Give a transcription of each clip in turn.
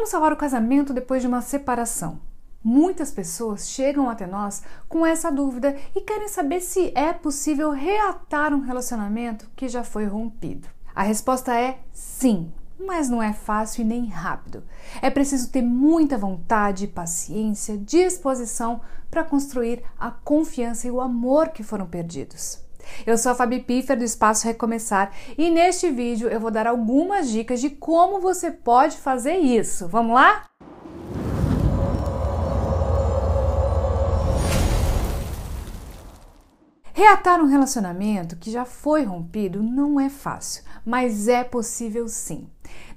Como salvar o casamento depois de uma separação? Muitas pessoas chegam até nós com essa dúvida e querem saber se é possível reatar um relacionamento que já foi rompido. A resposta é sim, mas não é fácil e nem rápido. É preciso ter muita vontade, paciência, disposição para construir a confiança e o amor que foram perdidos. Eu sou a Fabi Piffer do Espaço Recomeçar e neste vídeo eu vou dar algumas dicas de como você pode fazer isso. Vamos lá? Reatar um relacionamento que já foi rompido não é fácil, mas é possível sim.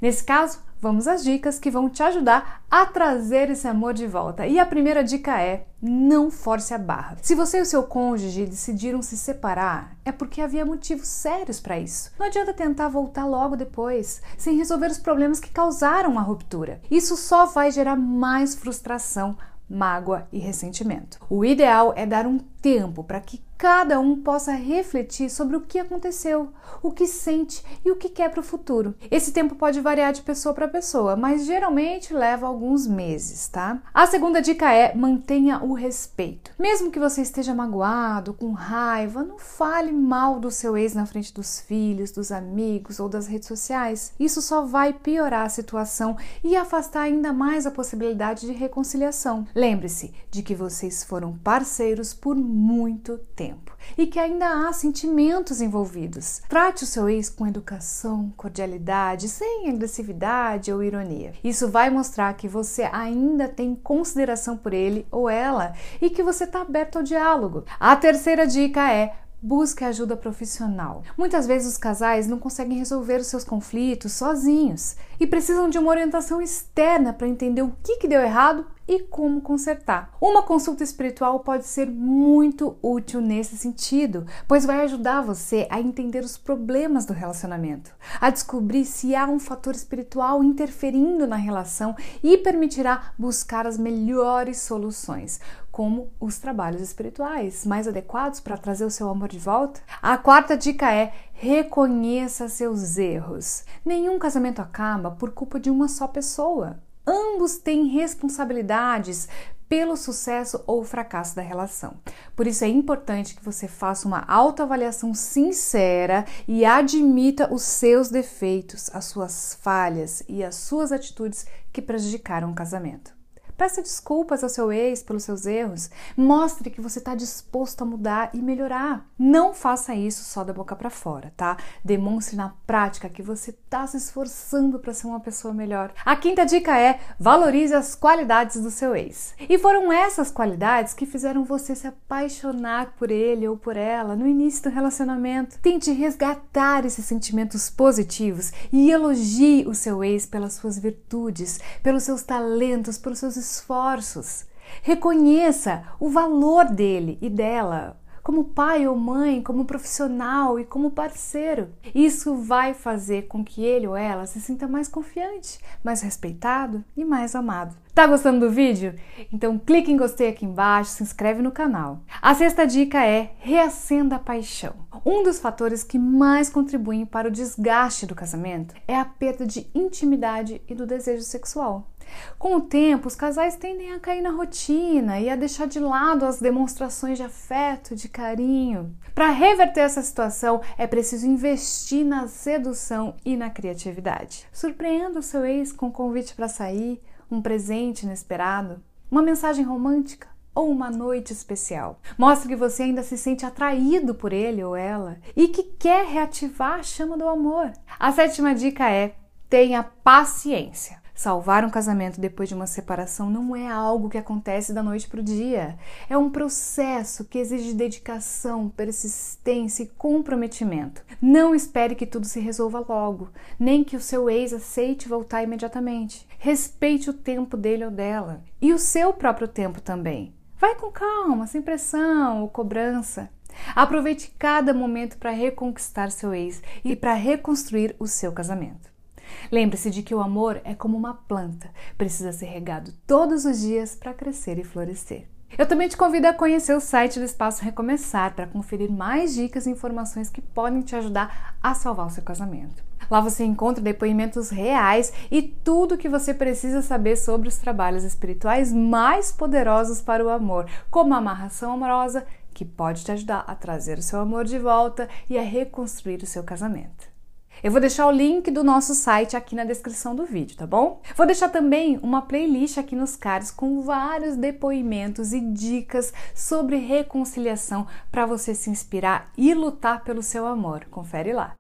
Nesse caso, vamos às dicas que vão te ajudar a trazer esse amor de volta. E a primeira dica é: não force a barra. Se você e o seu cônjuge decidiram se separar, é porque havia motivos sérios para isso. Não adianta tentar voltar logo depois, sem resolver os problemas que causaram a ruptura. Isso só vai gerar mais frustração, mágoa e ressentimento. O ideal é dar um tempo para que cada um possa refletir sobre o que aconteceu, o que sente e o que quer para o futuro. Esse tempo pode variar de pessoa para pessoa, mas geralmente leva alguns meses, tá? A segunda dica é mantenha o respeito. Mesmo que você esteja magoado, com raiva, não fale mal do seu ex na frente dos filhos, dos amigos ou das redes sociais. Isso só vai piorar a situação e afastar ainda mais a possibilidade de reconciliação. Lembre-se de que vocês foram parceiros por muito tempo e que ainda há sentimentos envolvidos. Trate o seu ex com educação, cordialidade, sem agressividade ou ironia. Isso vai mostrar que você ainda tem consideração por ele ou ela e que você está aberto ao diálogo. A terceira dica é Busque ajuda profissional. Muitas vezes os casais não conseguem resolver os seus conflitos sozinhos e precisam de uma orientação externa para entender o que, que deu errado e como consertar. Uma consulta espiritual pode ser muito útil nesse sentido, pois vai ajudar você a entender os problemas do relacionamento, a descobrir se há um fator espiritual interferindo na relação e permitirá buscar as melhores soluções, como os trabalhos espirituais mais adequados para trazer o seu amor de volta. A quarta dica é reconheça seus erros. Nenhum casamento acaba por culpa de uma só pessoa. Ambos têm responsabilidades pelo sucesso ou fracasso da relação. Por isso é importante que você faça uma autoavaliação sincera e admita os seus defeitos, as suas falhas e as suas atitudes que prejudicaram o casamento. Peça desculpas ao seu ex pelos seus erros. Mostre que você está disposto a mudar e melhorar. Não faça isso só da boca para fora, tá? Demonstre na prática que você está se esforçando para ser uma pessoa melhor. A quinta dica é valorize as qualidades do seu ex. E foram essas qualidades que fizeram você se apaixonar por ele ou por ela no início do relacionamento. Tente resgatar esses sentimentos positivos e elogie o seu ex pelas suas virtudes, pelos seus talentos, pelos seus esforços. Reconheça o valor dele e dela como pai ou mãe, como profissional e como parceiro. Isso vai fazer com que ele ou ela se sinta mais confiante, mais respeitado e mais amado. Tá gostando do vídeo? Então clique em gostei aqui embaixo, se inscreve no canal. A sexta dica é reacenda a paixão. Um dos fatores que mais contribuem para o desgaste do casamento é a perda de intimidade e do desejo sexual. Com o tempo, os casais tendem a cair na rotina e a deixar de lado as demonstrações de afeto, de carinho. Para reverter essa situação, é preciso investir na sedução e na criatividade. Surpreenda o seu ex com um convite para sair, um presente inesperado, uma mensagem romântica ou uma noite especial. Mostre que você ainda se sente atraído por ele ou ela e que quer reativar a chama do amor. A sétima dica é: tenha paciência. Salvar um casamento depois de uma separação não é algo que acontece da noite para o dia. É um processo que exige dedicação, persistência e comprometimento. Não espere que tudo se resolva logo, nem que o seu ex aceite voltar imediatamente. Respeite o tempo dele ou dela e o seu próprio tempo também. Vai com calma, sem pressão ou cobrança. Aproveite cada momento para reconquistar seu ex e para reconstruir o seu casamento. Lembre-se de que o amor é como uma planta, precisa ser regado todos os dias para crescer e florescer. Eu também te convido a conhecer o site do Espaço Recomeçar para conferir mais dicas e informações que podem te ajudar a salvar o seu casamento. Lá você encontra depoimentos reais e tudo o que você precisa saber sobre os trabalhos espirituais mais poderosos para o amor, como a amarração amorosa, que pode te ajudar a trazer o seu amor de volta e a reconstruir o seu casamento. Eu vou deixar o link do nosso site aqui na descrição do vídeo, tá bom? Vou deixar também uma playlist aqui nos cards com vários depoimentos e dicas sobre reconciliação para você se inspirar e lutar pelo seu amor. Confere lá.